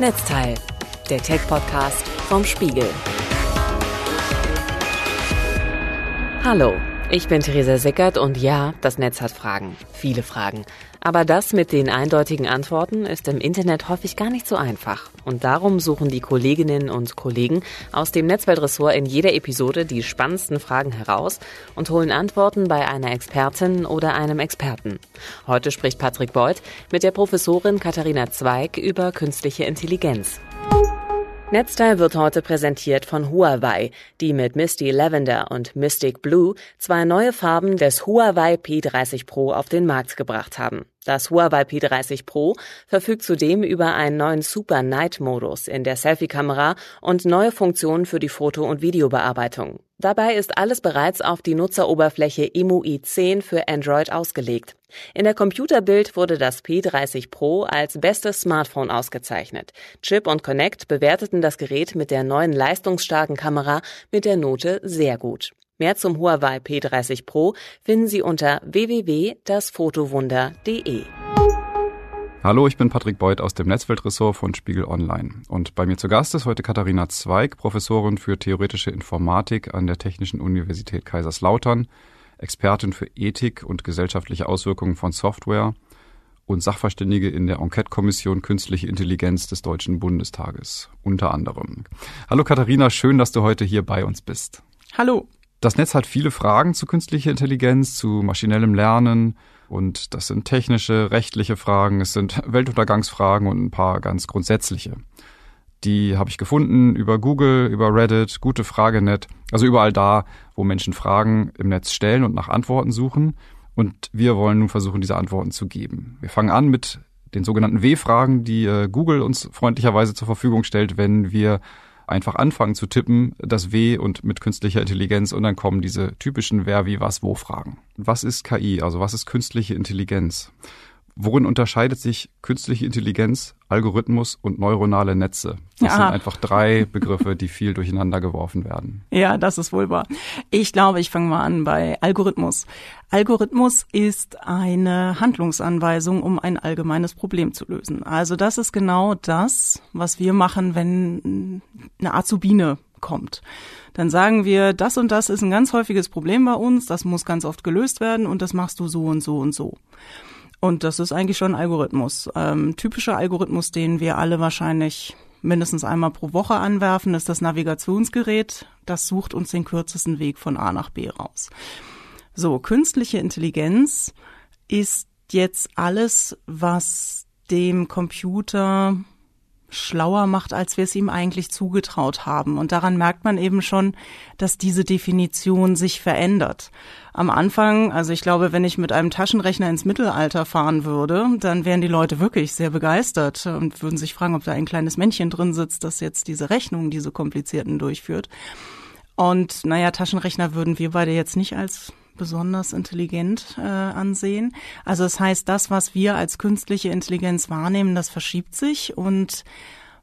Netzteil, der Tech-Podcast vom Spiegel. Hallo, ich bin Theresa Sickert und ja, das Netz hat Fragen. Viele Fragen. Aber das mit den eindeutigen Antworten ist im Internet häufig gar nicht so einfach. Und darum suchen die Kolleginnen und Kollegen aus dem Netzweltressort in jeder Episode die spannendsten Fragen heraus und holen Antworten bei einer Expertin oder einem Experten. Heute spricht Patrick Beuth mit der Professorin Katharina Zweig über künstliche Intelligenz. Netzteil wird heute präsentiert von Huawei, die mit Misty Lavender und Mystic Blue zwei neue Farben des Huawei P30 Pro auf den Markt gebracht haben. Das Huawei P30 Pro verfügt zudem über einen neuen Super Night Modus in der Selfie-Kamera und neue Funktionen für die Foto- und Videobearbeitung. Dabei ist alles bereits auf die Nutzeroberfläche EMUI 10 für Android ausgelegt. In der Computerbild wurde das P30 Pro als bestes Smartphone ausgezeichnet. Chip und Connect bewerteten das Gerät mit der neuen leistungsstarken Kamera mit der Note sehr gut. Mehr zum Huawei P30 Pro finden Sie unter www.dasfotowunder.de. Hallo, ich bin Patrick Beuth aus dem Netzweltressort von Spiegel Online. Und bei mir zu Gast ist heute Katharina Zweig, Professorin für theoretische Informatik an der Technischen Universität Kaiserslautern, Expertin für Ethik und gesellschaftliche Auswirkungen von Software und Sachverständige in der Enquete-Kommission Künstliche Intelligenz des Deutschen Bundestages, unter anderem. Hallo Katharina, schön, dass du heute hier bei uns bist. Hallo. Das Netz hat viele Fragen zu künstlicher Intelligenz, zu maschinellem Lernen, und das sind technische, rechtliche Fragen, es sind Weltuntergangsfragen und ein paar ganz grundsätzliche. Die habe ich gefunden über Google, über Reddit, gute Fragenet, also überall da, wo Menschen Fragen im Netz stellen und nach Antworten suchen. Und wir wollen nun versuchen, diese Antworten zu geben. Wir fangen an mit den sogenannten W-Fragen, die äh, Google uns freundlicherweise zur Verfügung stellt, wenn wir einfach anfangen zu tippen, das W und mit künstlicher Intelligenz und dann kommen diese typischen Wer, wie, was, wo Fragen. Was ist KI? Also was ist künstliche Intelligenz? Worin unterscheidet sich künstliche Intelligenz, Algorithmus und neuronale Netze? Das Aha. sind einfach drei Begriffe, die viel durcheinander geworfen werden. Ja, das ist wohl wahr. Ich glaube, ich fange mal an bei Algorithmus. Algorithmus ist eine Handlungsanweisung, um ein allgemeines Problem zu lösen. Also das ist genau das, was wir machen, wenn eine Azubine kommt. Dann sagen wir, das und das ist ein ganz häufiges Problem bei uns, das muss ganz oft gelöst werden und das machst du so und so und so. Und das ist eigentlich schon ein Algorithmus. Ähm, typischer Algorithmus, den wir alle wahrscheinlich mindestens einmal pro Woche anwerfen, ist das Navigationsgerät. Das sucht uns den kürzesten Weg von A nach B raus. So, künstliche Intelligenz ist jetzt alles, was dem Computer schlauer macht, als wir es ihm eigentlich zugetraut haben. Und daran merkt man eben schon, dass diese Definition sich verändert. Am Anfang, also ich glaube, wenn ich mit einem Taschenrechner ins Mittelalter fahren würde, dann wären die Leute wirklich sehr begeistert und würden sich fragen, ob da ein kleines Männchen drin sitzt, das jetzt diese Rechnungen, diese komplizierten durchführt. Und naja, Taschenrechner würden wir beide jetzt nicht als besonders intelligent äh, ansehen. Also das heißt, das, was wir als künstliche Intelligenz wahrnehmen, das verschiebt sich und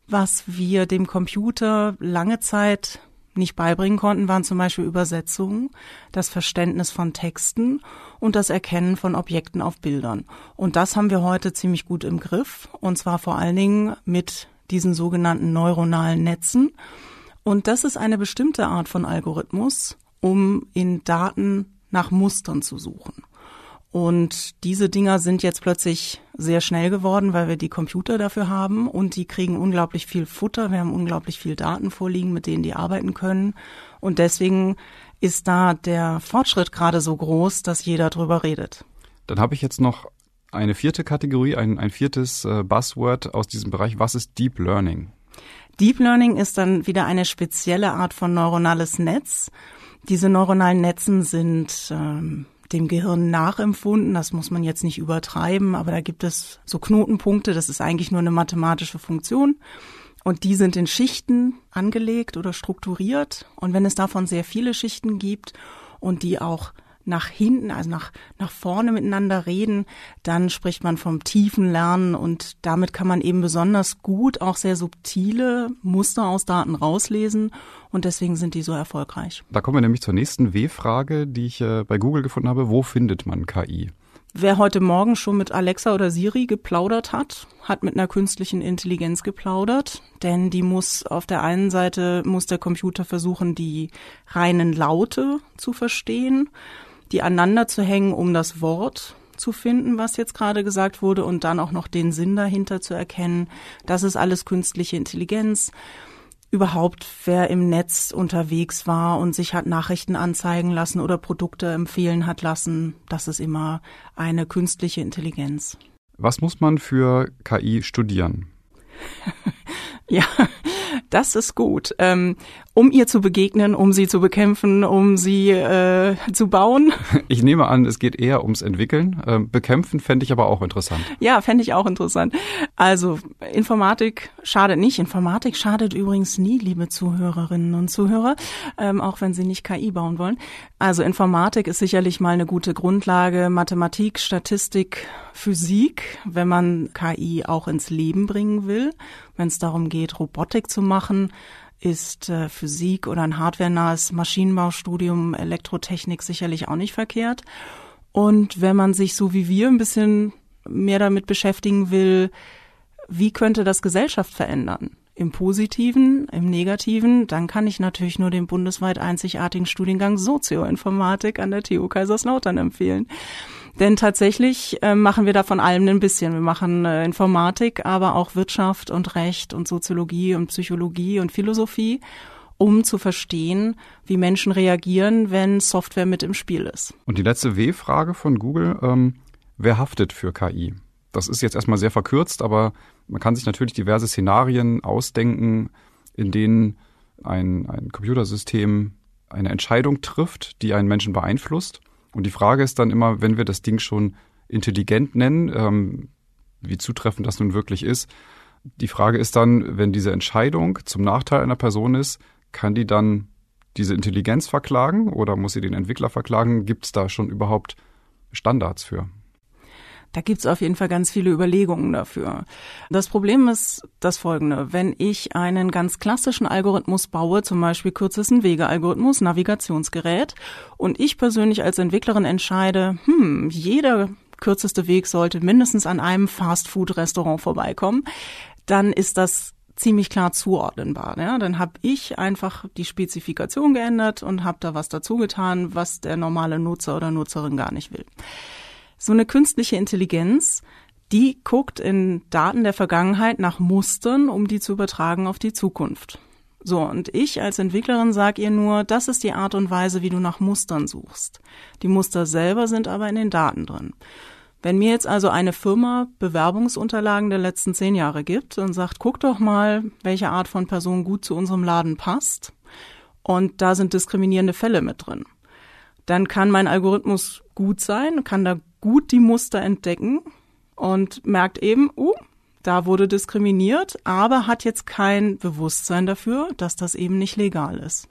was wir dem Computer lange Zeit nicht beibringen konnten, waren zum Beispiel Übersetzungen, das Verständnis von Texten und das Erkennen von Objekten auf Bildern. Und das haben wir heute ziemlich gut im Griff, und zwar vor allen Dingen mit diesen sogenannten neuronalen Netzen. Und das ist eine bestimmte Art von Algorithmus, um in Daten nach Mustern zu suchen. Und diese Dinger sind jetzt plötzlich sehr schnell geworden, weil wir die Computer dafür haben und die kriegen unglaublich viel Futter. Wir haben unglaublich viel Daten vorliegen, mit denen die arbeiten können. Und deswegen ist da der Fortschritt gerade so groß, dass jeder drüber redet. Dann habe ich jetzt noch eine vierte Kategorie, ein, ein viertes äh, Buzzword aus diesem Bereich. Was ist Deep Learning? Deep Learning ist dann wieder eine spezielle Art von neuronales Netz. Diese neuronalen Netzen sind ähm, dem Gehirn nachempfunden. Das muss man jetzt nicht übertreiben, aber da gibt es so Knotenpunkte. Das ist eigentlich nur eine mathematische Funktion. Und die sind in Schichten angelegt oder strukturiert. Und wenn es davon sehr viele Schichten gibt und die auch nach hinten, also nach, nach vorne miteinander reden, dann spricht man vom tiefen Lernen und damit kann man eben besonders gut auch sehr subtile Muster aus Daten rauslesen und deswegen sind die so erfolgreich. Da kommen wir nämlich zur nächsten W-Frage, die ich äh, bei Google gefunden habe. Wo findet man KI? Wer heute Morgen schon mit Alexa oder Siri geplaudert hat, hat mit einer künstlichen Intelligenz geplaudert, denn die muss auf der einen Seite muss der Computer versuchen, die reinen Laute zu verstehen, die aneinander zu hängen, um das Wort zu finden, was jetzt gerade gesagt wurde und dann auch noch den Sinn dahinter zu erkennen. Das ist alles künstliche Intelligenz überhaupt, wer im Netz unterwegs war und sich hat Nachrichten anzeigen lassen oder Produkte empfehlen hat lassen, das ist immer eine künstliche Intelligenz. Was muss man für KI studieren? ja, das ist gut. Um ihr zu begegnen, um sie zu bekämpfen, um sie äh, zu bauen. Ich nehme an, es geht eher ums Entwickeln. Ähm, bekämpfen fände ich aber auch interessant. Ja, fände ich auch interessant. Also Informatik schadet nicht. Informatik schadet übrigens nie, liebe Zuhörerinnen und Zuhörer, ähm, auch wenn sie nicht KI bauen wollen. Also Informatik ist sicherlich mal eine gute Grundlage. Mathematik, Statistik, Physik, wenn man KI auch ins Leben bringen will, wenn es darum geht, Robotik zu machen ist äh, Physik oder ein hardwarenahes Maschinenbaustudium, Elektrotechnik sicherlich auch nicht verkehrt. Und wenn man sich so wie wir ein bisschen mehr damit beschäftigen will, wie könnte das Gesellschaft verändern? Im Positiven, im Negativen, dann kann ich natürlich nur den bundesweit einzigartigen Studiengang Sozioinformatik an der TU Kaiserslautern empfehlen. Denn tatsächlich äh, machen wir da von allem ein bisschen. Wir machen äh, Informatik, aber auch Wirtschaft und Recht und Soziologie und Psychologie und Philosophie, um zu verstehen, wie Menschen reagieren, wenn Software mit im Spiel ist. Und die letzte W-Frage von Google, ähm, wer haftet für KI? Das ist jetzt erstmal sehr verkürzt, aber man kann sich natürlich diverse Szenarien ausdenken, in denen ein, ein Computersystem eine Entscheidung trifft, die einen Menschen beeinflusst. Und die Frage ist dann immer, wenn wir das Ding schon intelligent nennen, ähm, wie zutreffend das nun wirklich ist. Die Frage ist dann, wenn diese Entscheidung zum Nachteil einer Person ist, kann die dann diese Intelligenz verklagen oder muss sie den Entwickler verklagen? Gibt es da schon überhaupt Standards für? Da gibt's auf jeden Fall ganz viele Überlegungen dafür. Das Problem ist das folgende. Wenn ich einen ganz klassischen Algorithmus baue, zum Beispiel kürzesten Wege-Algorithmus, Navigationsgerät, und ich persönlich als Entwicklerin entscheide, hm, jeder kürzeste Weg sollte mindestens an einem Fast-Food-Restaurant vorbeikommen, dann ist das ziemlich klar zuordnenbar. Ja? Dann habe ich einfach die Spezifikation geändert und habe da was dazu getan, was der normale Nutzer oder Nutzerin gar nicht will. So eine künstliche Intelligenz, die guckt in Daten der Vergangenheit nach Mustern, um die zu übertragen auf die Zukunft. So, und ich als Entwicklerin sage ihr nur, das ist die Art und Weise, wie du nach Mustern suchst. Die Muster selber sind aber in den Daten drin. Wenn mir jetzt also eine Firma Bewerbungsunterlagen der letzten zehn Jahre gibt und sagt, guck doch mal, welche Art von Person gut zu unserem Laden passt, und da sind diskriminierende Fälle mit drin, dann kann mein Algorithmus gut sein, kann da gut die Muster entdecken und merkt eben, uh, da wurde diskriminiert, aber hat jetzt kein Bewusstsein dafür, dass das eben nicht legal ist.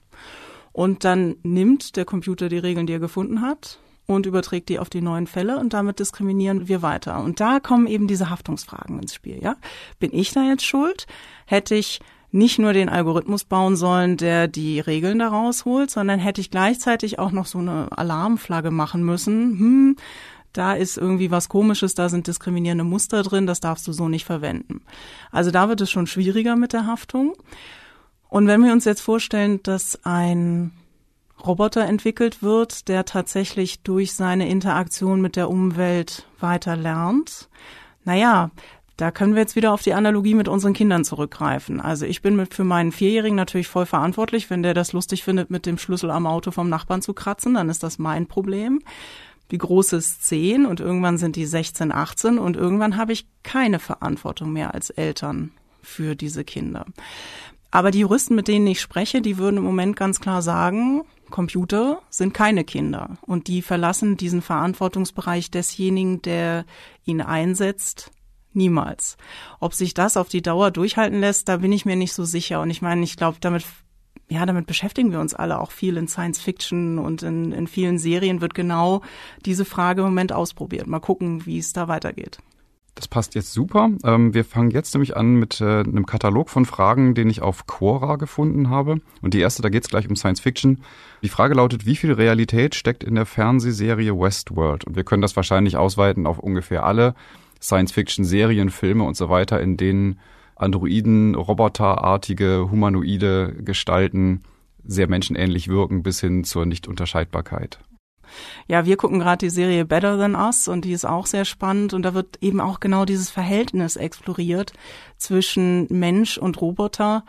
Und dann nimmt der Computer die Regeln, die er gefunden hat, und überträgt die auf die neuen Fälle und damit diskriminieren wir weiter. Und da kommen eben diese Haftungsfragen ins Spiel, ja? Bin ich da jetzt schuld? Hätte ich nicht nur den Algorithmus bauen sollen, der die Regeln da rausholt, sondern hätte ich gleichzeitig auch noch so eine Alarmflagge machen müssen. Hm, da ist irgendwie was Komisches, da sind diskriminierende Muster drin, das darfst du so nicht verwenden. Also da wird es schon schwieriger mit der Haftung. Und wenn wir uns jetzt vorstellen, dass ein Roboter entwickelt wird, der tatsächlich durch seine Interaktion mit der Umwelt weiter lernt, naja, da können wir jetzt wieder auf die Analogie mit unseren Kindern zurückgreifen. Also ich bin mit für meinen Vierjährigen natürlich voll verantwortlich. Wenn der das lustig findet, mit dem Schlüssel am Auto vom Nachbarn zu kratzen, dann ist das mein Problem die große ist 10 und irgendwann sind die 16, 18 und irgendwann habe ich keine Verantwortung mehr als Eltern für diese Kinder. Aber die Juristen, mit denen ich spreche, die würden im Moment ganz klar sagen, Computer sind keine Kinder und die verlassen diesen Verantwortungsbereich desjenigen, der ihn einsetzt, niemals. Ob sich das auf die Dauer durchhalten lässt, da bin ich mir nicht so sicher. Und ich meine, ich glaube, damit ja, damit beschäftigen wir uns alle auch viel in Science Fiction und in, in vielen Serien wird genau diese Frage im Moment ausprobiert. Mal gucken, wie es da weitergeht. Das passt jetzt super. Ähm, wir fangen jetzt nämlich an mit äh, einem Katalog von Fragen, den ich auf Quora gefunden habe. Und die erste, da geht es gleich um Science Fiction. Die Frage lautet, wie viel Realität steckt in der Fernsehserie Westworld? Und wir können das wahrscheinlich ausweiten auf ungefähr alle Science Fiction Serien, Filme und so weiter, in denen Androiden, roboterartige, humanoide Gestalten sehr menschenähnlich wirken bis hin zur Nichtunterscheidbarkeit. Ja, wir gucken gerade die Serie Better Than Us und die ist auch sehr spannend und da wird eben auch genau dieses Verhältnis exploriert zwischen Mensch und Roboter.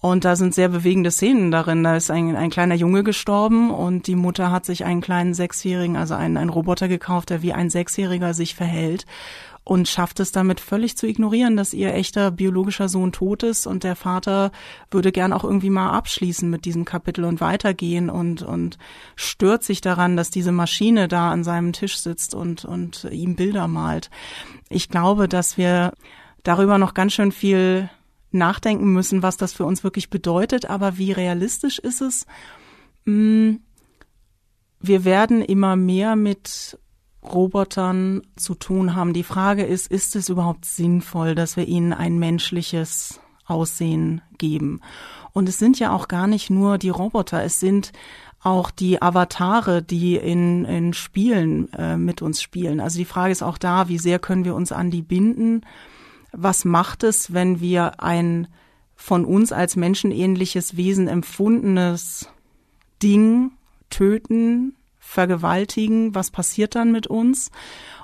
Und da sind sehr bewegende Szenen darin. Da ist ein, ein kleiner Junge gestorben und die Mutter hat sich einen kleinen Sechsjährigen, also einen, einen Roboter gekauft, der wie ein Sechsjähriger sich verhält und schafft es damit völlig zu ignorieren, dass ihr echter biologischer Sohn tot ist und der Vater würde gern auch irgendwie mal abschließen mit diesem Kapitel und weitergehen und, und stört sich daran, dass diese Maschine da an seinem Tisch sitzt und, und ihm Bilder malt. Ich glaube, dass wir darüber noch ganz schön viel nachdenken müssen, was das für uns wirklich bedeutet, aber wie realistisch ist es? Hm, wir werden immer mehr mit Robotern zu tun haben. Die Frage ist, ist es überhaupt sinnvoll, dass wir ihnen ein menschliches Aussehen geben? Und es sind ja auch gar nicht nur die Roboter, es sind auch die Avatare, die in, in Spielen äh, mit uns spielen. Also die Frage ist auch da, wie sehr können wir uns an die binden? Was macht es, wenn wir ein von uns als menschenähnliches Wesen empfundenes Ding töten, vergewaltigen, was passiert dann mit uns?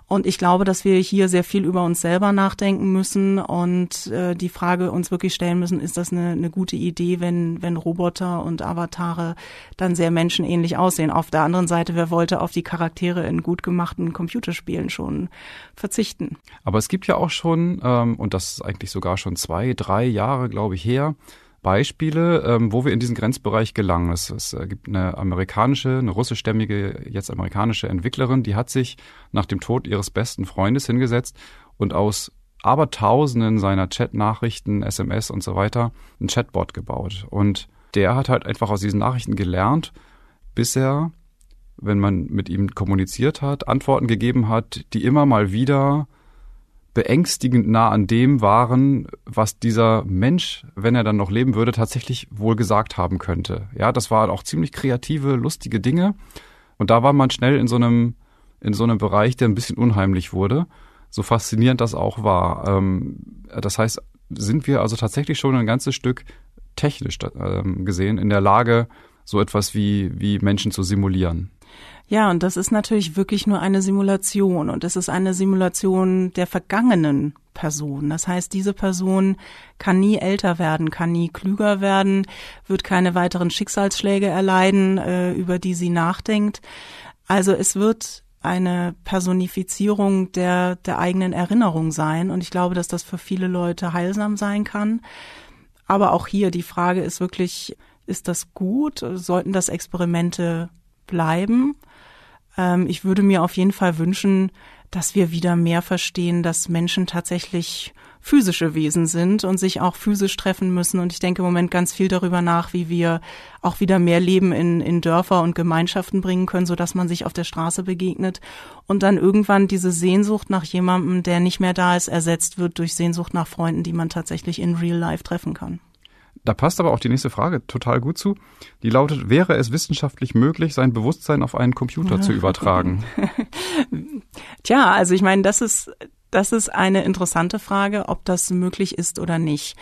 Und ich glaube, dass wir hier sehr viel über uns selber nachdenken müssen und äh, die Frage uns wirklich stellen müssen, ist das eine, eine gute Idee, wenn, wenn Roboter und Avatare dann sehr menschenähnlich aussehen? Auf der anderen Seite, wer wollte auf die Charaktere in gut gemachten Computerspielen schon verzichten? Aber es gibt ja auch schon, ähm, und das ist eigentlich sogar schon zwei, drei Jahre, glaube ich, her, Beispiele, ähm, wo wir in diesen Grenzbereich gelangen. Es, es äh, gibt eine amerikanische, eine russischstämmige, jetzt amerikanische Entwicklerin, die hat sich nach dem Tod ihres besten Freundes hingesetzt und aus Abertausenden seiner Chat-Nachrichten, SMS und so weiter ein Chatbot gebaut. Und der hat halt einfach aus diesen Nachrichten gelernt, bis er, wenn man mit ihm kommuniziert hat, Antworten gegeben hat, die immer mal wieder beängstigend nah an dem waren, was dieser Mensch, wenn er dann noch leben würde, tatsächlich wohl gesagt haben könnte. Ja, das waren auch ziemlich kreative, lustige Dinge. Und da war man schnell in so einem, in so einem Bereich, der ein bisschen unheimlich wurde. So faszinierend das auch war. Ähm, das heißt, sind wir also tatsächlich schon ein ganzes Stück technisch ähm, gesehen in der Lage, so etwas wie, wie Menschen zu simulieren. Ja, und das ist natürlich wirklich nur eine Simulation und es ist eine Simulation der vergangenen Person. Das heißt, diese Person kann nie älter werden, kann nie klüger werden, wird keine weiteren Schicksalsschläge erleiden, äh, über die sie nachdenkt. Also es wird eine Personifizierung der, der eigenen Erinnerung sein. Und ich glaube, dass das für viele Leute heilsam sein kann. Aber auch hier die Frage ist wirklich, ist das gut? Sollten das Experimente bleiben? Ähm, ich würde mir auf jeden Fall wünschen, dass wir wieder mehr verstehen, dass Menschen tatsächlich physische Wesen sind und sich auch physisch treffen müssen. Und ich denke im Moment ganz viel darüber nach, wie wir auch wieder mehr Leben in, in Dörfer und Gemeinschaften bringen können, so dass man sich auf der Straße begegnet und dann irgendwann diese Sehnsucht nach jemandem, der nicht mehr da ist, ersetzt wird durch Sehnsucht nach Freunden, die man tatsächlich in real life treffen kann. Da passt aber auch die nächste Frage total gut zu. Die lautet, wäre es wissenschaftlich möglich, sein Bewusstsein auf einen Computer zu übertragen? Tja, also ich meine, das ist, das ist eine interessante Frage, ob das möglich ist oder nicht.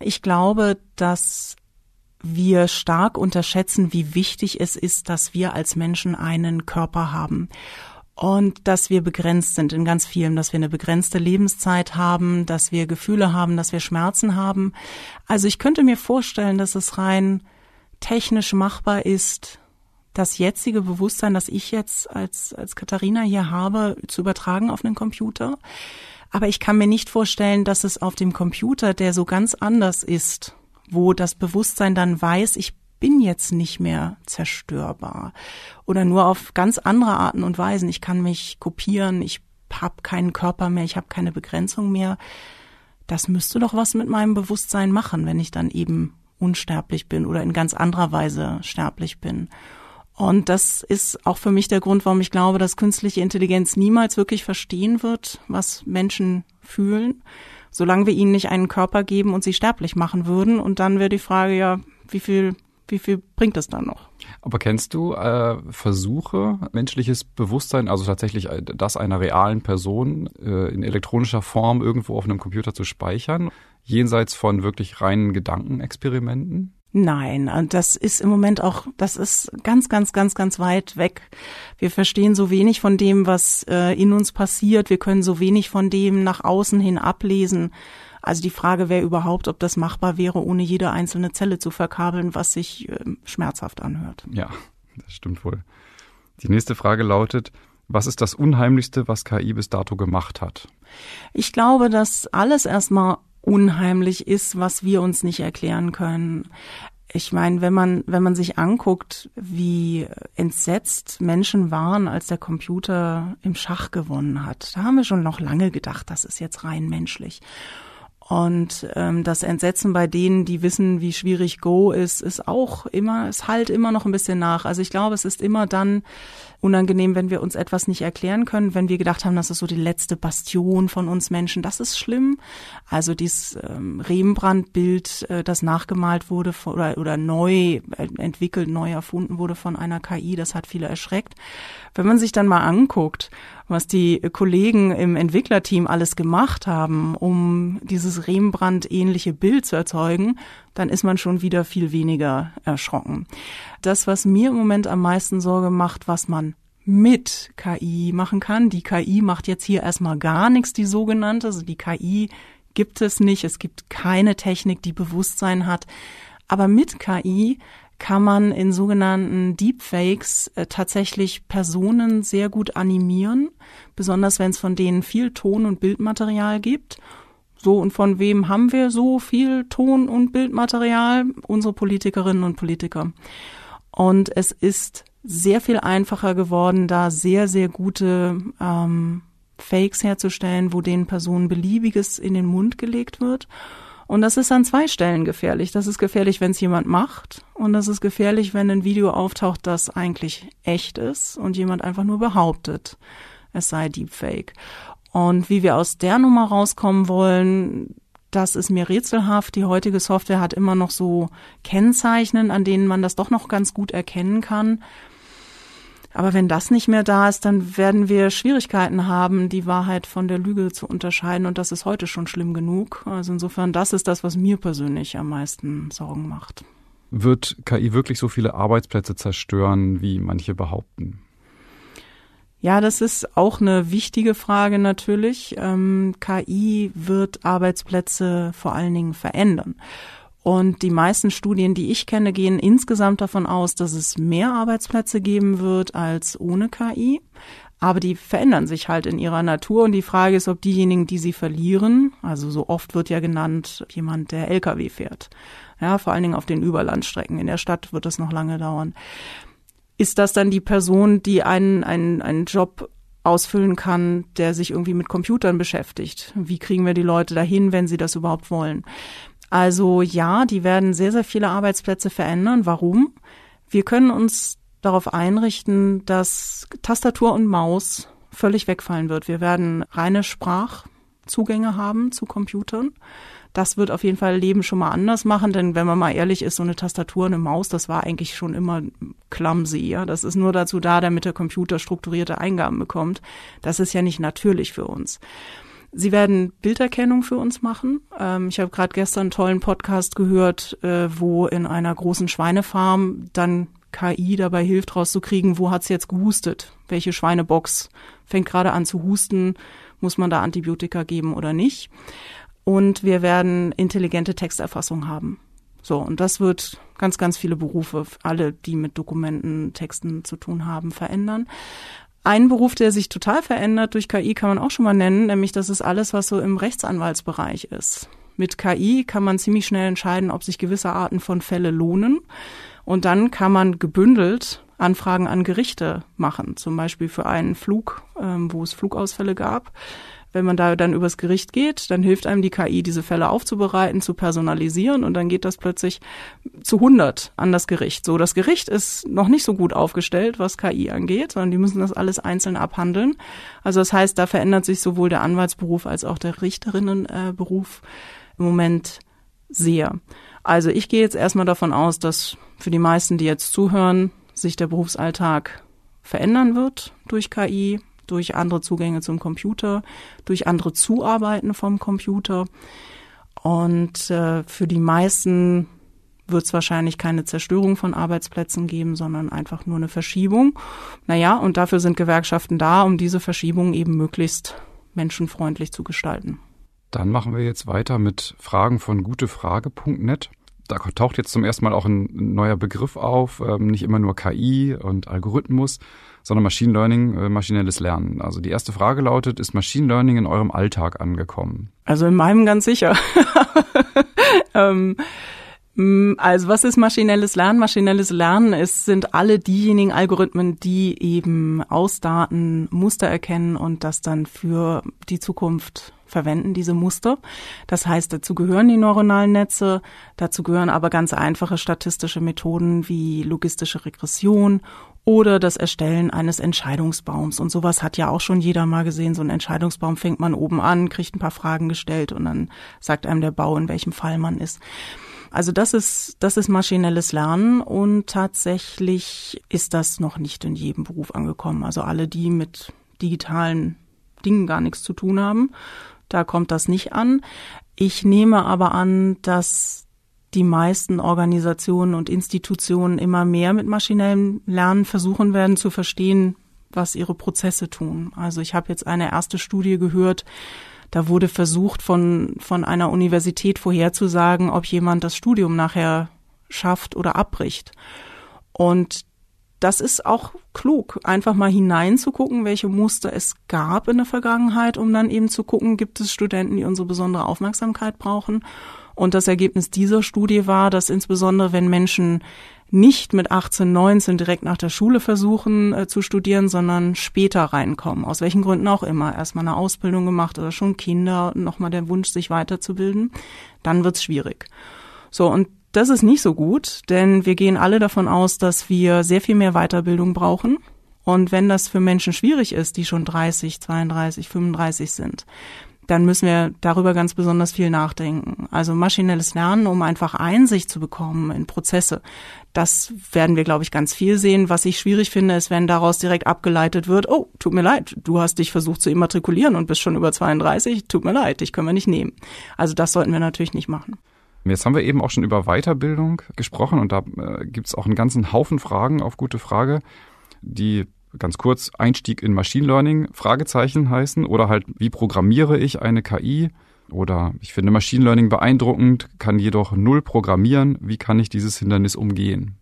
Ich glaube, dass wir stark unterschätzen, wie wichtig es ist, dass wir als Menschen einen Körper haben und dass wir begrenzt sind in ganz vielem, dass wir eine begrenzte Lebenszeit haben, dass wir Gefühle haben, dass wir Schmerzen haben. Also ich könnte mir vorstellen, dass es rein technisch machbar ist, das jetzige Bewusstsein, das ich jetzt als, als Katharina hier habe, zu übertragen auf einen Computer. Aber ich kann mir nicht vorstellen, dass es auf dem Computer, der so ganz anders ist, wo das Bewusstsein dann weiß, ich bin jetzt nicht mehr zerstörbar oder nur auf ganz andere Arten und Weisen. Ich kann mich kopieren, ich habe keinen Körper mehr, ich habe keine Begrenzung mehr. Das müsste doch was mit meinem Bewusstsein machen, wenn ich dann eben unsterblich bin oder in ganz anderer Weise sterblich bin. Und das ist auch für mich der Grund, warum ich glaube, dass künstliche Intelligenz niemals wirklich verstehen wird, was Menschen fühlen, solange wir ihnen nicht einen Körper geben und sie sterblich machen würden. Und dann wäre die Frage ja, wie viel, wie viel bringt es dann noch? Aber kennst du äh, Versuche, menschliches Bewusstsein, also tatsächlich äh, das einer realen Person äh, in elektronischer Form irgendwo auf einem Computer zu speichern, jenseits von wirklich reinen Gedankenexperimenten? Nein, das ist im Moment auch, das ist ganz, ganz, ganz, ganz weit weg. Wir verstehen so wenig von dem, was äh, in uns passiert. Wir können so wenig von dem nach außen hin ablesen. Also die Frage wäre überhaupt, ob das machbar wäre, ohne jede einzelne Zelle zu verkabeln, was sich äh, schmerzhaft anhört. Ja, das stimmt wohl. Die nächste Frage lautet, was ist das Unheimlichste, was KI bis dato gemacht hat? Ich glaube, dass alles erstmal unheimlich ist, was wir uns nicht erklären können. Ich meine, wenn man, wenn man sich anguckt, wie entsetzt Menschen waren, als der Computer im Schach gewonnen hat, da haben wir schon noch lange gedacht, das ist jetzt rein menschlich. Und ähm, das Entsetzen bei denen, die wissen, wie schwierig Go ist, ist auch immer, es halt immer noch ein bisschen nach. Also ich glaube, es ist immer dann unangenehm, wenn wir uns etwas nicht erklären können, wenn wir gedacht haben, das ist so die letzte Bastion von uns Menschen. Das ist schlimm. Also dieses ähm, Rembrandt-Bild, äh, das nachgemalt wurde oder, oder neu entwickelt, neu erfunden wurde von einer KI, das hat viele erschreckt. Wenn man sich dann mal anguckt, was die Kollegen im Entwicklerteam alles gemacht haben, um dieses Rembrandt-ähnliche Bild zu erzeugen, dann ist man schon wieder viel weniger erschrocken. Das, was mir im Moment am meisten Sorge macht, was man mit KI machen kann. Die KI macht jetzt hier erstmal gar nichts, die sogenannte. Also die KI gibt es nicht. Es gibt keine Technik, die Bewusstsein hat. Aber mit KI kann man in sogenannten Deepfakes äh, tatsächlich Personen sehr gut animieren, besonders wenn es von denen viel Ton- und Bildmaterial gibt so, und von wem haben wir so viel Ton- und Bildmaterial? Unsere Politikerinnen und Politiker. Und es ist sehr viel einfacher geworden, da sehr, sehr gute ähm, Fakes herzustellen, wo den Personen beliebiges in den Mund gelegt wird. Und das ist an zwei Stellen gefährlich. Das ist gefährlich, wenn es jemand macht. Und das ist gefährlich, wenn ein Video auftaucht, das eigentlich echt ist und jemand einfach nur behauptet, es sei Deepfake. Und wie wir aus der Nummer rauskommen wollen, das ist mir rätselhaft. Die heutige Software hat immer noch so Kennzeichen, an denen man das doch noch ganz gut erkennen kann. Aber wenn das nicht mehr da ist, dann werden wir Schwierigkeiten haben, die Wahrheit von der Lüge zu unterscheiden. Und das ist heute schon schlimm genug. Also insofern, das ist das, was mir persönlich am meisten Sorgen macht. Wird KI wirklich so viele Arbeitsplätze zerstören, wie manche behaupten? Ja, das ist auch eine wichtige Frage natürlich. Ähm, KI wird Arbeitsplätze vor allen Dingen verändern. Und die meisten Studien, die ich kenne, gehen insgesamt davon aus, dass es mehr Arbeitsplätze geben wird als ohne KI. Aber die verändern sich halt in ihrer Natur. Und die Frage ist, ob diejenigen, die sie verlieren, also so oft wird ja genannt, jemand, der Lkw fährt. Ja, vor allen Dingen auf den Überlandstrecken. In der Stadt wird das noch lange dauern ist das dann die Person, die einen, einen, einen Job ausfüllen kann, der sich irgendwie mit Computern beschäftigt. Wie kriegen wir die Leute dahin, wenn sie das überhaupt wollen? Also ja, die werden sehr, sehr viele Arbeitsplätze verändern. Warum? Wir können uns darauf einrichten, dass Tastatur und Maus völlig wegfallen wird. Wir werden reine Sprachzugänge haben zu Computern. Das wird auf jeden Fall Leben schon mal anders machen, denn wenn man mal ehrlich ist, so eine Tastatur, eine Maus, das war eigentlich schon immer clumsy. Ja? Das ist nur dazu da, damit der Computer strukturierte Eingaben bekommt. Das ist ja nicht natürlich für uns. Sie werden Bilderkennung für uns machen. Ähm, ich habe gerade gestern einen tollen Podcast gehört, äh, wo in einer großen Schweinefarm dann KI dabei hilft, rauszukriegen, wo hat's jetzt gehustet? Welche Schweinebox fängt gerade an zu husten? Muss man da Antibiotika geben oder nicht? Und wir werden intelligente Texterfassung haben. So, und das wird ganz, ganz viele Berufe, alle, die mit Dokumenten, Texten zu tun haben, verändern. Ein Beruf, der sich total verändert durch KI, kann man auch schon mal nennen, nämlich das ist alles, was so im Rechtsanwaltsbereich ist. Mit KI kann man ziemlich schnell entscheiden, ob sich gewisse Arten von Fälle lohnen. Und dann kann man gebündelt Anfragen an Gerichte machen, zum Beispiel für einen Flug, ähm, wo es Flugausfälle gab Wenn man da dann übers Gericht geht, dann hilft einem die KI, diese Fälle aufzubereiten, zu personalisieren und dann geht das plötzlich zu 100 an das Gericht. So, das Gericht ist noch nicht so gut aufgestellt, was KI angeht, sondern die müssen das alles einzeln abhandeln. Also das heißt, da verändert sich sowohl der Anwaltsberuf als auch der Richterinnenberuf im Moment sehr. Also ich gehe jetzt erstmal davon aus, dass für die meisten, die jetzt zuhören, sich der Berufsalltag verändern wird durch KI, durch andere Zugänge zum Computer, durch andere Zuarbeiten vom Computer. Und äh, für die meisten wird es wahrscheinlich keine Zerstörung von Arbeitsplätzen geben, sondern einfach nur eine Verschiebung. Naja, und dafür sind Gewerkschaften da, um diese Verschiebung eben möglichst menschenfreundlich zu gestalten. Dann machen wir jetzt weiter mit Fragen von gutefrage.net. Da taucht jetzt zum ersten Mal auch ein neuer Begriff auf, ähm, nicht immer nur KI und Algorithmus, sondern Machine Learning, äh, maschinelles Lernen. Also die erste Frage lautet, ist Machine Learning in eurem Alltag angekommen? Also in meinem ganz sicher. ähm, also was ist maschinelles Lernen? Maschinelles Lernen ist, sind alle diejenigen Algorithmen, die eben aus Daten Muster erkennen und das dann für die Zukunft verwenden, diese Muster. Das heißt, dazu gehören die neuronalen Netze, dazu gehören aber ganz einfache statistische Methoden wie logistische Regression oder das Erstellen eines Entscheidungsbaums. Und sowas hat ja auch schon jeder mal gesehen. So ein Entscheidungsbaum fängt man oben an, kriegt ein paar Fragen gestellt und dann sagt einem der Bau, in welchem Fall man ist. Also das ist, das ist maschinelles Lernen und tatsächlich ist das noch nicht in jedem Beruf angekommen. Also alle, die mit digitalen Dingen gar nichts zu tun haben, da kommt das nicht an. Ich nehme aber an, dass die meisten Organisationen und Institutionen immer mehr mit maschinellem Lernen versuchen werden zu verstehen, was ihre Prozesse tun. Also ich habe jetzt eine erste Studie gehört, da wurde versucht, von, von einer Universität vorherzusagen, ob jemand das Studium nachher schafft oder abbricht. Und das ist auch klug, einfach mal hineinzugucken, welche Muster es gab in der Vergangenheit, um dann eben zu gucken, gibt es Studenten, die unsere besondere Aufmerksamkeit brauchen. Und das Ergebnis dieser Studie war, dass insbesondere wenn Menschen nicht mit 18, 19 direkt nach der Schule versuchen äh, zu studieren, sondern später reinkommen, aus welchen Gründen auch immer, erstmal eine Ausbildung gemacht oder schon Kinder, nochmal der Wunsch, sich weiterzubilden, dann wird's schwierig. So, und das ist nicht so gut, denn wir gehen alle davon aus, dass wir sehr viel mehr Weiterbildung brauchen. Und wenn das für Menschen schwierig ist, die schon 30, 32, 35 sind, dann müssen wir darüber ganz besonders viel nachdenken. Also maschinelles Lernen, um einfach Einsicht zu bekommen in Prozesse. Das werden wir, glaube ich, ganz viel sehen. Was ich schwierig finde, ist, wenn daraus direkt abgeleitet wird, oh, tut mir leid, du hast dich versucht zu immatrikulieren und bist schon über 32, tut mir leid, dich können wir nicht nehmen. Also das sollten wir natürlich nicht machen. Jetzt haben wir eben auch schon über Weiterbildung gesprochen und da äh, gibt es auch einen ganzen Haufen Fragen auf gute Frage, die ganz kurz Einstieg in Machine Learning Fragezeichen heißen oder halt wie programmiere ich eine KI oder ich finde Machine Learning beeindruckend, kann jedoch null programmieren, wie kann ich dieses Hindernis umgehen?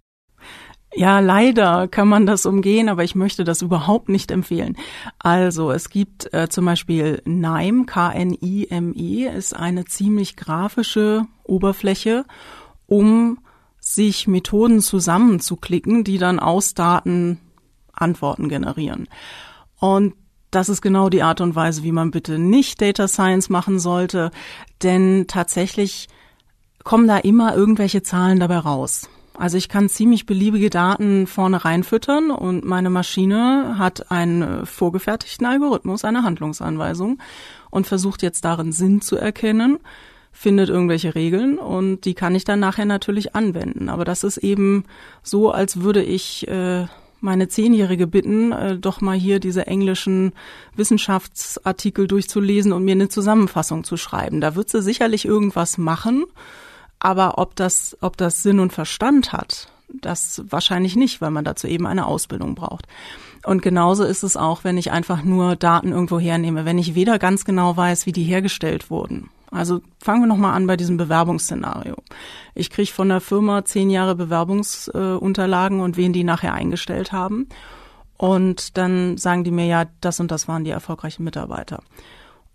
Ja, leider kann man das umgehen, aber ich möchte das überhaupt nicht empfehlen. Also es gibt äh, zum Beispiel KNIME, K-N-I-M-E, ist eine ziemlich grafische Oberfläche, um sich Methoden zusammenzuklicken, die dann aus Daten Antworten generieren. Und das ist genau die Art und Weise, wie man bitte nicht Data Science machen sollte, denn tatsächlich kommen da immer irgendwelche Zahlen dabei raus. Also ich kann ziemlich beliebige Daten vorne reinfüttern und meine Maschine hat einen vorgefertigten Algorithmus, eine Handlungsanweisung und versucht jetzt darin Sinn zu erkennen, findet irgendwelche Regeln und die kann ich dann nachher natürlich anwenden. Aber das ist eben so, als würde ich äh, meine Zehnjährige bitten, äh, doch mal hier diese englischen Wissenschaftsartikel durchzulesen und mir eine Zusammenfassung zu schreiben. Da wird sie sicherlich irgendwas machen, aber ob das, ob das Sinn und Verstand hat, das wahrscheinlich nicht, weil man dazu eben eine Ausbildung braucht. Und genauso ist es auch, wenn ich einfach nur Daten irgendwo hernehme, wenn ich weder ganz genau weiß, wie die hergestellt wurden also fangen wir nochmal an bei diesem Bewerbungsszenario. Ich kriege von der Firma zehn Jahre Bewerbungsunterlagen äh, und wen die nachher eingestellt haben. Und dann sagen die mir ja, das und das waren die erfolgreichen Mitarbeiter.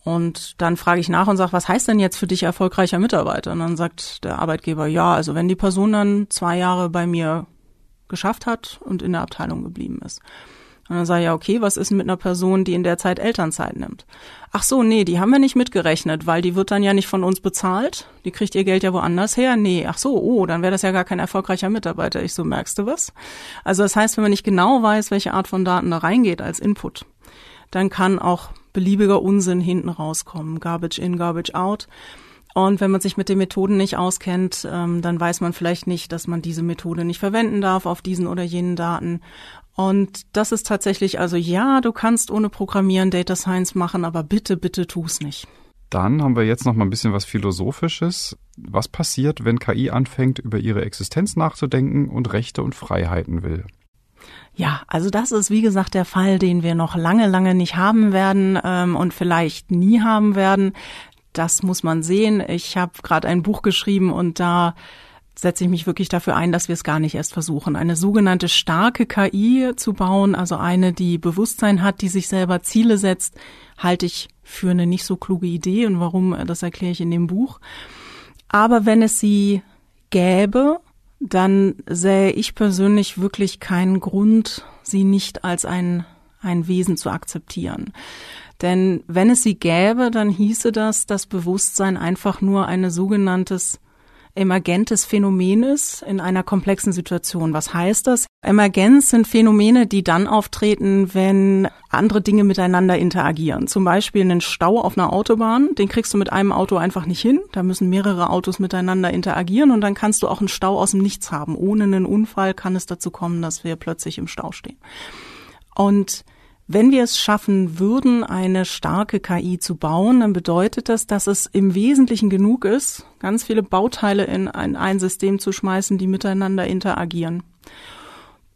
Und dann frage ich nach und sage, was heißt denn jetzt für dich erfolgreicher Mitarbeiter? Und dann sagt der Arbeitgeber, ja, also wenn die Person dann zwei Jahre bei mir geschafft hat und in der Abteilung geblieben ist. Und dann sage ich, ja, okay, was ist mit einer Person, die in der Zeit Elternzeit nimmt? Ach so, nee, die haben wir nicht mitgerechnet, weil die wird dann ja nicht von uns bezahlt. Die kriegt ihr Geld ja woanders her. Nee, ach so, oh, dann wäre das ja gar kein erfolgreicher Mitarbeiter. Ich so, merkst du was? Also das heißt, wenn man nicht genau weiß, welche Art von Daten da reingeht als Input, dann kann auch beliebiger Unsinn hinten rauskommen. Garbage in, garbage out. Und wenn man sich mit den Methoden nicht auskennt, ähm, dann weiß man vielleicht nicht, dass man diese Methode nicht verwenden darf auf diesen oder jenen Daten. Und das ist tatsächlich, also ja, du kannst ohne Programmieren Data Science machen, aber bitte, bitte tu's nicht. Dann haben wir jetzt noch mal ein bisschen was Philosophisches. Was passiert, wenn KI anfängt, über ihre Existenz nachzudenken und Rechte und Freiheiten will? Ja, also das ist wie gesagt der Fall, den wir noch lange, lange nicht haben werden ähm, und vielleicht nie haben werden. Das muss man sehen. Ich habe gerade ein Buch geschrieben und da setze ich mich wirklich dafür ein, dass wir es gar nicht erst versuchen. Eine sogenannte starke KI zu bauen, also eine, die Bewusstsein hat, die sich selber Ziele setzt, halte ich für eine nicht so kluge Idee und warum, das erkläre ich in dem Buch. Aber wenn es sie gäbe, dann sähe ich persönlich wirklich keinen Grund, sie nicht als ein, ein Wesen zu akzeptieren. Denn wenn es sie gäbe, dann hieße das, dass Bewusstsein einfach nur eine sogenanntes emergentes Phänomen ist in einer komplexen Situation. Was heißt das? Emergenz sind Phänomene, die dann auftreten, wenn andere Dinge miteinander interagieren. Zum Beispiel einen Stau auf einer Autobahn, den kriegst du mit einem Auto einfach nicht hin. Da müssen mehrere Autos miteinander interagieren und dann kannst du auch einen Stau aus dem Nichts haben. Ohne einen Unfall kann es dazu kommen, dass wir plötzlich im Stau stehen. Und wenn wir es schaffen würden, eine starke KI zu bauen, dann bedeutet das, dass es im Wesentlichen genug ist, ganz viele Bauteile in ein, ein System zu schmeißen, die miteinander interagieren.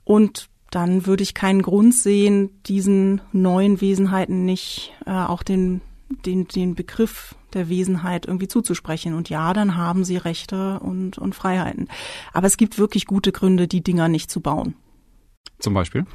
Und dann würde ich keinen Grund sehen, diesen neuen Wesenheiten nicht äh, auch den, den, den Begriff der Wesenheit irgendwie zuzusprechen. Und ja, dann haben sie Rechte und, und Freiheiten. Aber es gibt wirklich gute Gründe, die Dinger nicht zu bauen. Zum Beispiel?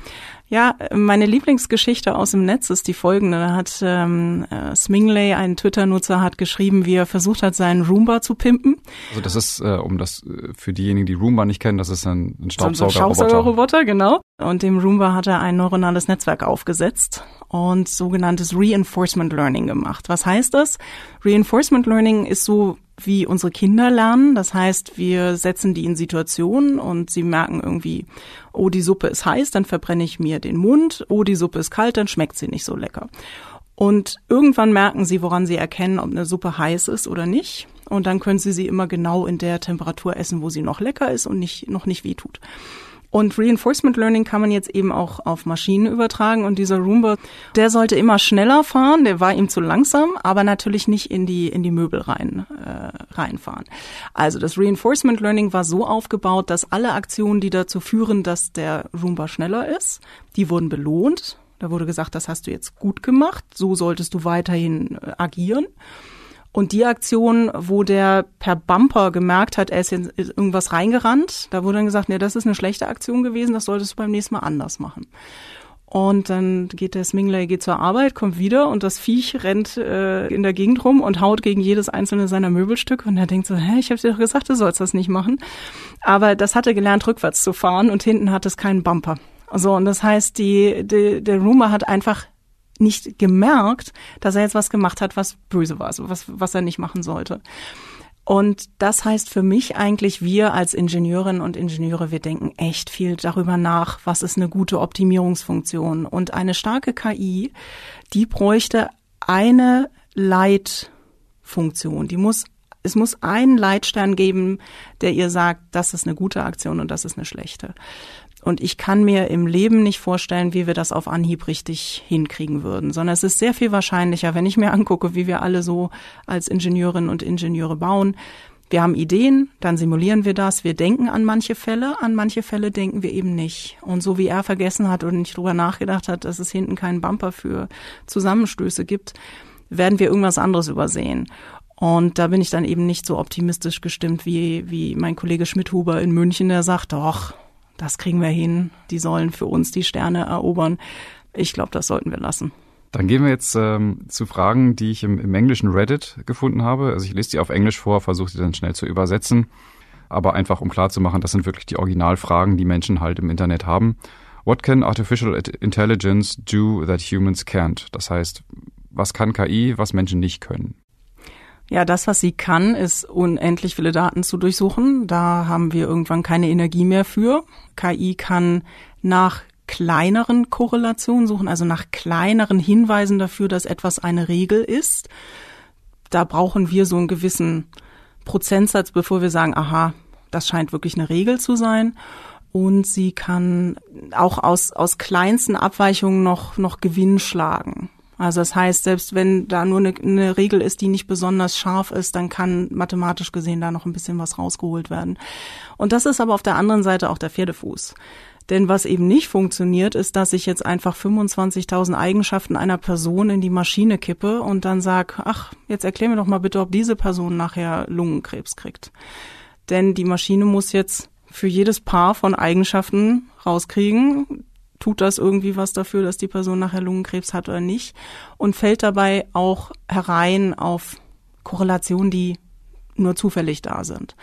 Ja, meine Lieblingsgeschichte aus dem Netz ist die folgende. Da hat ähm, äh, Smingley, ein Twitter-Nutzer, hat geschrieben, wie er versucht hat, seinen Roomba zu pimpen. Also das ist, äh, um das äh, für diejenigen, die Roomba nicht kennen, das ist ein, ein Staubsaugerroboter. So ein Staubsaugerroboter, genau. Und dem Roomba hat er ein neuronales Netzwerk aufgesetzt und sogenanntes Reinforcement Learning gemacht. Was heißt das? Reinforcement Learning ist so wie unsere Kinder lernen. Das heißt, wir setzen die in Situationen und sie merken irgendwie, oh, die Suppe ist heiß, dann verbrenne ich mir den Mund. Oh, die Suppe ist kalt, dann schmeckt sie nicht so lecker. Und irgendwann merken sie, woran sie erkennen, ob eine Suppe heiß ist oder nicht. Und dann können sie sie immer genau in der Temperatur essen, wo sie noch lecker ist und nicht, noch nicht wehtut. Und Reinforcement Learning kann man jetzt eben auch auf Maschinen übertragen. Und dieser Roomba, der sollte immer schneller fahren, der war ihm zu langsam, aber natürlich nicht in die, in die Möbel rein, äh, reinfahren. Also das Reinforcement Learning war so aufgebaut, dass alle Aktionen, die dazu führen, dass der Roomba schneller ist, die wurden belohnt. Da wurde gesagt, das hast du jetzt gut gemacht, so solltest du weiterhin äh, agieren. Und die Aktion, wo der per Bumper gemerkt hat, er ist in irgendwas reingerannt, da wurde dann gesagt, nee, das ist eine schlechte Aktion gewesen, das solltest du beim nächsten Mal anders machen. Und dann geht der Smingler, geht zur Arbeit, kommt wieder und das Viech rennt äh, in der Gegend rum und haut gegen jedes einzelne seiner Möbelstücke und er denkt so, hä, ich habe dir doch gesagt, du sollst das nicht machen. Aber das hat er gelernt, rückwärts zu fahren und hinten hat es keinen Bumper. So, und das heißt, die, die, der Rumor hat einfach nicht gemerkt, dass er jetzt was gemacht hat, was böse war, also was, was er nicht machen sollte. Und das heißt für mich eigentlich, wir als Ingenieurinnen und Ingenieure, wir denken echt viel darüber nach, was ist eine gute Optimierungsfunktion. Und eine starke KI, die bräuchte eine Leitfunktion. Die muss, es muss einen Leitstern geben, der ihr sagt, das ist eine gute Aktion und das ist eine schlechte. Und ich kann mir im Leben nicht vorstellen, wie wir das auf Anhieb richtig hinkriegen würden, sondern es ist sehr viel wahrscheinlicher, wenn ich mir angucke, wie wir alle so als Ingenieurinnen und Ingenieure bauen. Wir haben Ideen, dann simulieren wir das, wir denken an manche Fälle, an manche Fälle denken wir eben nicht. Und so wie er vergessen hat und nicht drüber nachgedacht hat, dass es hinten keinen Bumper für Zusammenstöße gibt, werden wir irgendwas anderes übersehen. Und da bin ich dann eben nicht so optimistisch gestimmt wie, wie mein Kollege Schmidhuber in München, der sagt, doch, das kriegen wir hin, die sollen für uns die Sterne erobern. Ich glaube, das sollten wir lassen. Dann gehen wir jetzt ähm, zu Fragen, die ich im, im englischen Reddit gefunden habe. Also ich lese die auf Englisch vor, versuche sie dann schnell zu übersetzen. Aber einfach um klarzumachen, das sind wirklich die Originalfragen, die Menschen halt im Internet haben. What can artificial intelligence do that humans can't? Das heißt, was kann KI, was Menschen nicht können? Ja, das, was sie kann, ist unendlich viele Daten zu durchsuchen. Da haben wir irgendwann keine Energie mehr für. KI kann nach kleineren Korrelationen suchen, also nach kleineren Hinweisen dafür, dass etwas eine Regel ist. Da brauchen wir so einen gewissen Prozentsatz, bevor wir sagen, aha, das scheint wirklich eine Regel zu sein. Und sie kann auch aus, aus kleinsten Abweichungen noch, noch Gewinn schlagen. Also das heißt, selbst wenn da nur eine, eine, Regel ist, die nicht besonders scharf ist, dann kann mathematisch gesehen da noch ein bisschen was rausgeholt werden. Und das ist aber auf der anderen Seite auch der Pferdefuß. Denn was eben nicht funktioniert, ist, dass ich jetzt einfach 25.000 Eigenschaften einer Person in die Maschine kippe und dann sag, ach, jetzt erklär mir doch mal bitte, ob diese Person nachher Lungenkrebs kriegt. Denn die Maschine muss jetzt für jedes Paar von Eigenschaften rauskriegen, tut das irgendwie was dafür, dass die Person nachher Lungenkrebs hat oder nicht und fällt dabei auch herein auf Korrelationen, die nur zufällig da sind.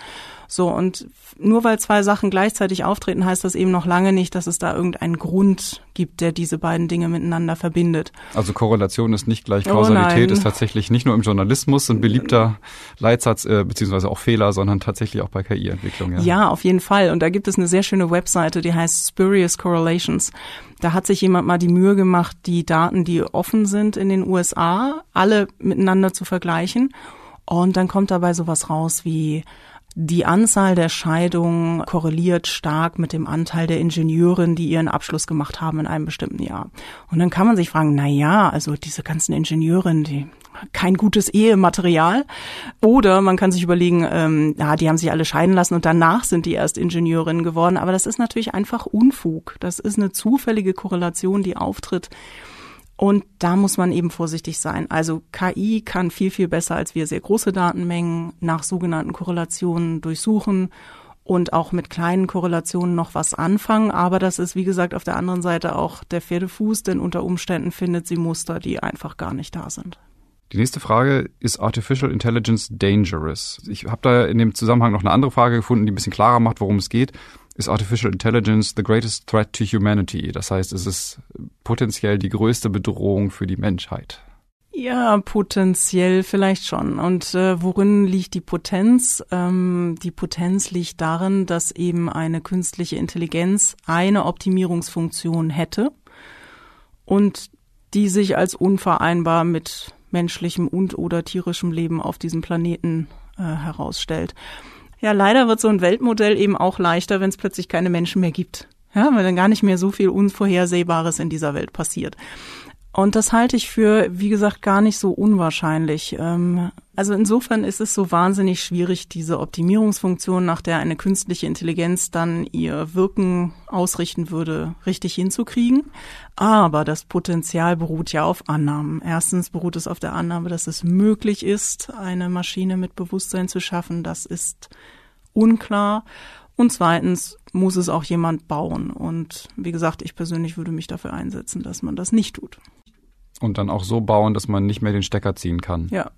So, und nur weil zwei Sachen gleichzeitig auftreten, heißt das eben noch lange nicht, dass es da irgendeinen Grund gibt, der diese beiden Dinge miteinander verbindet. Also Korrelation ist nicht gleich Kausalität, oh ist tatsächlich nicht nur im Journalismus ein beliebter Leitsatz, äh, beziehungsweise auch Fehler, sondern tatsächlich auch bei KI-Entwicklung. Ja. ja, auf jeden Fall. Und da gibt es eine sehr schöne Webseite, die heißt Spurious Correlations. Da hat sich jemand mal die Mühe gemacht, die Daten, die offen sind in den USA, alle miteinander zu vergleichen. Und dann kommt dabei sowas raus wie die Anzahl der Scheidungen korreliert stark mit dem Anteil der Ingenieurin, die ihren Abschluss gemacht haben in einem bestimmten Jahr. Und dann kann man sich fragen, na ja, also diese ganzen Ingenieurinnen, die kein gutes Ehematerial. Oder man kann sich überlegen, ähm, ja, die haben sich alle scheiden lassen und danach sind die erst Ingenieurinnen geworden. Aber das ist natürlich einfach Unfug. Das ist eine zufällige Korrelation, die auftritt und da muss man eben vorsichtig sein. Also KI kann viel, viel besser als wir sehr große Datenmengen nach sogenannten Korrelationen durchsuchen und auch mit kleinen Korrelationen noch was anfangen. Aber das ist, wie gesagt, auf der anderen Seite auch der Pferdefuß, denn unter Umständen findet sie Muster, die einfach gar nicht da sind. Die nächste Frage, ist Artificial Intelligence dangerous? Ich habe da in dem Zusammenhang noch eine andere Frage gefunden, die ein bisschen klarer macht, worum es geht ist Artificial Intelligence the greatest threat to humanity. Das heißt, es ist potenziell die größte Bedrohung für die Menschheit. Ja, potenziell vielleicht schon. Und äh, worin liegt die Potenz? Ähm, die Potenz liegt darin, dass eben eine künstliche Intelligenz eine Optimierungsfunktion hätte und die sich als unvereinbar mit menschlichem und oder tierischem Leben auf diesem Planeten äh, herausstellt. Ja, leider wird so ein Weltmodell eben auch leichter, wenn es plötzlich keine Menschen mehr gibt. Ja, weil dann gar nicht mehr so viel Unvorhersehbares in dieser Welt passiert. Und das halte ich für, wie gesagt, gar nicht so unwahrscheinlich. Ähm, also insofern ist es so wahnsinnig schwierig, diese Optimierungsfunktion, nach der eine künstliche Intelligenz dann ihr Wirken ausrichten würde, richtig hinzukriegen. Aber das Potenzial beruht ja auf Annahmen. Erstens beruht es auf der Annahme, dass es möglich ist, eine Maschine mit Bewusstsein zu schaffen. Das ist unklar. Und zweitens muss es auch jemand bauen. Und wie gesagt, ich persönlich würde mich dafür einsetzen, dass man das nicht tut. Und dann auch so bauen, dass man nicht mehr den Stecker ziehen kann. Ja.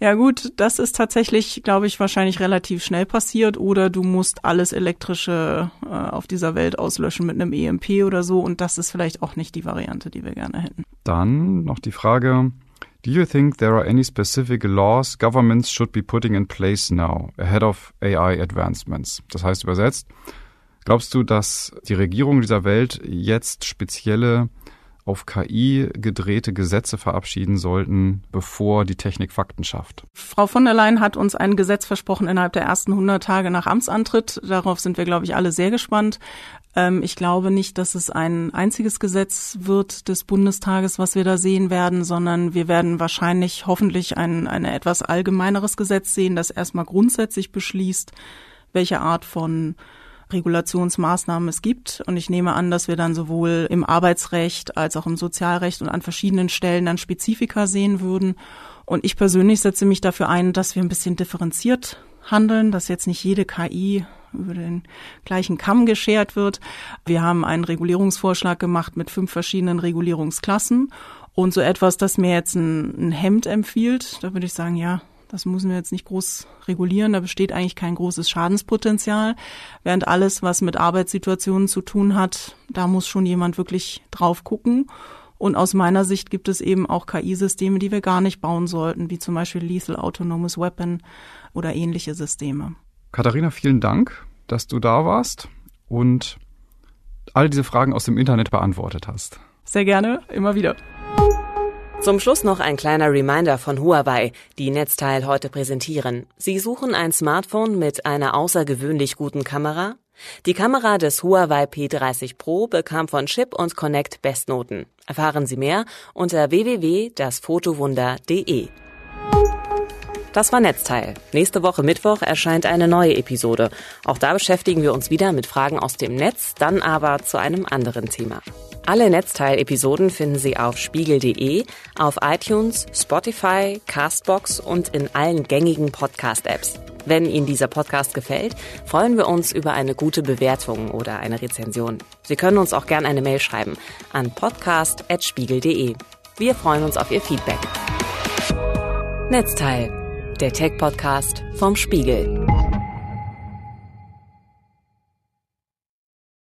Ja gut, das ist tatsächlich, glaube ich, wahrscheinlich relativ schnell passiert. Oder du musst alles Elektrische äh, auf dieser Welt auslöschen mit einem EMP oder so. Und das ist vielleicht auch nicht die Variante, die wir gerne hätten. Dann noch die Frage, Do you think there are any specific laws governments should be putting in place now, ahead of AI advancements? Das heißt übersetzt, glaubst du, dass die Regierungen dieser Welt jetzt spezielle auf KI gedrehte Gesetze verabschieden sollten, bevor die Technik Fakten schafft. Frau von der Leyen hat uns ein Gesetz versprochen innerhalb der ersten 100 Tage nach Amtsantritt. Darauf sind wir, glaube ich, alle sehr gespannt. Ähm, ich glaube nicht, dass es ein einziges Gesetz wird des Bundestages, was wir da sehen werden, sondern wir werden wahrscheinlich hoffentlich ein, ein etwas allgemeineres Gesetz sehen, das erstmal grundsätzlich beschließt, welche Art von Regulationsmaßnahmen es gibt. Und ich nehme an, dass wir dann sowohl im Arbeitsrecht als auch im Sozialrecht und an verschiedenen Stellen dann Spezifika sehen würden. Und ich persönlich setze mich dafür ein, dass wir ein bisschen differenziert handeln, dass jetzt nicht jede KI über den gleichen Kamm geschert wird. Wir haben einen Regulierungsvorschlag gemacht mit fünf verschiedenen Regulierungsklassen und so etwas, das mir jetzt ein, ein Hemd empfiehlt, da würde ich sagen, ja, Das müssen wir jetzt nicht groß regulieren. Da besteht eigentlich kein großes Schadenspotenzial. Während alles, was mit Arbeitssituationen zu tun hat, da muss schon jemand wirklich drauf gucken. Und aus meiner Sicht gibt es eben auch KI-Systeme, die wir gar nicht bauen sollten, wie zum Beispiel Lethal Autonomous Weapon oder ähnliche Systeme. Katharina, vielen Dank, dass du da warst und all diese Fragen aus dem Internet beantwortet hast. Sehr gerne, immer wieder. Zum Schluss noch ein kleiner Reminder von Huawei, die Netzteil heute präsentieren. Sie suchen ein Smartphone mit einer außergewöhnlich guten Kamera? Die Kamera des Huawei P30 Pro bekam von Chip und Connect Bestnoten. Erfahren Sie mehr unter www.dasfotowunder.de. Das war Netzteil. Nächste Woche Mittwoch erscheint eine neue Episode. Auch da beschäftigen wir uns wieder mit Fragen aus dem Netz, dann aber zu einem anderen Thema. Alle Netzteil-Episoden finden Sie auf spiegel.de, auf iTunes, Spotify, Castbox und in allen gängigen Podcast-Apps. Wenn Ihnen dieser Podcast gefällt, freuen wir uns über eine gute Bewertung oder eine Rezension. Sie können uns auch gerne eine Mail schreiben an podcast.spiegel.de. Wir freuen uns auf Ihr Feedback. Netzteil, der Tech-Podcast vom Spiegel.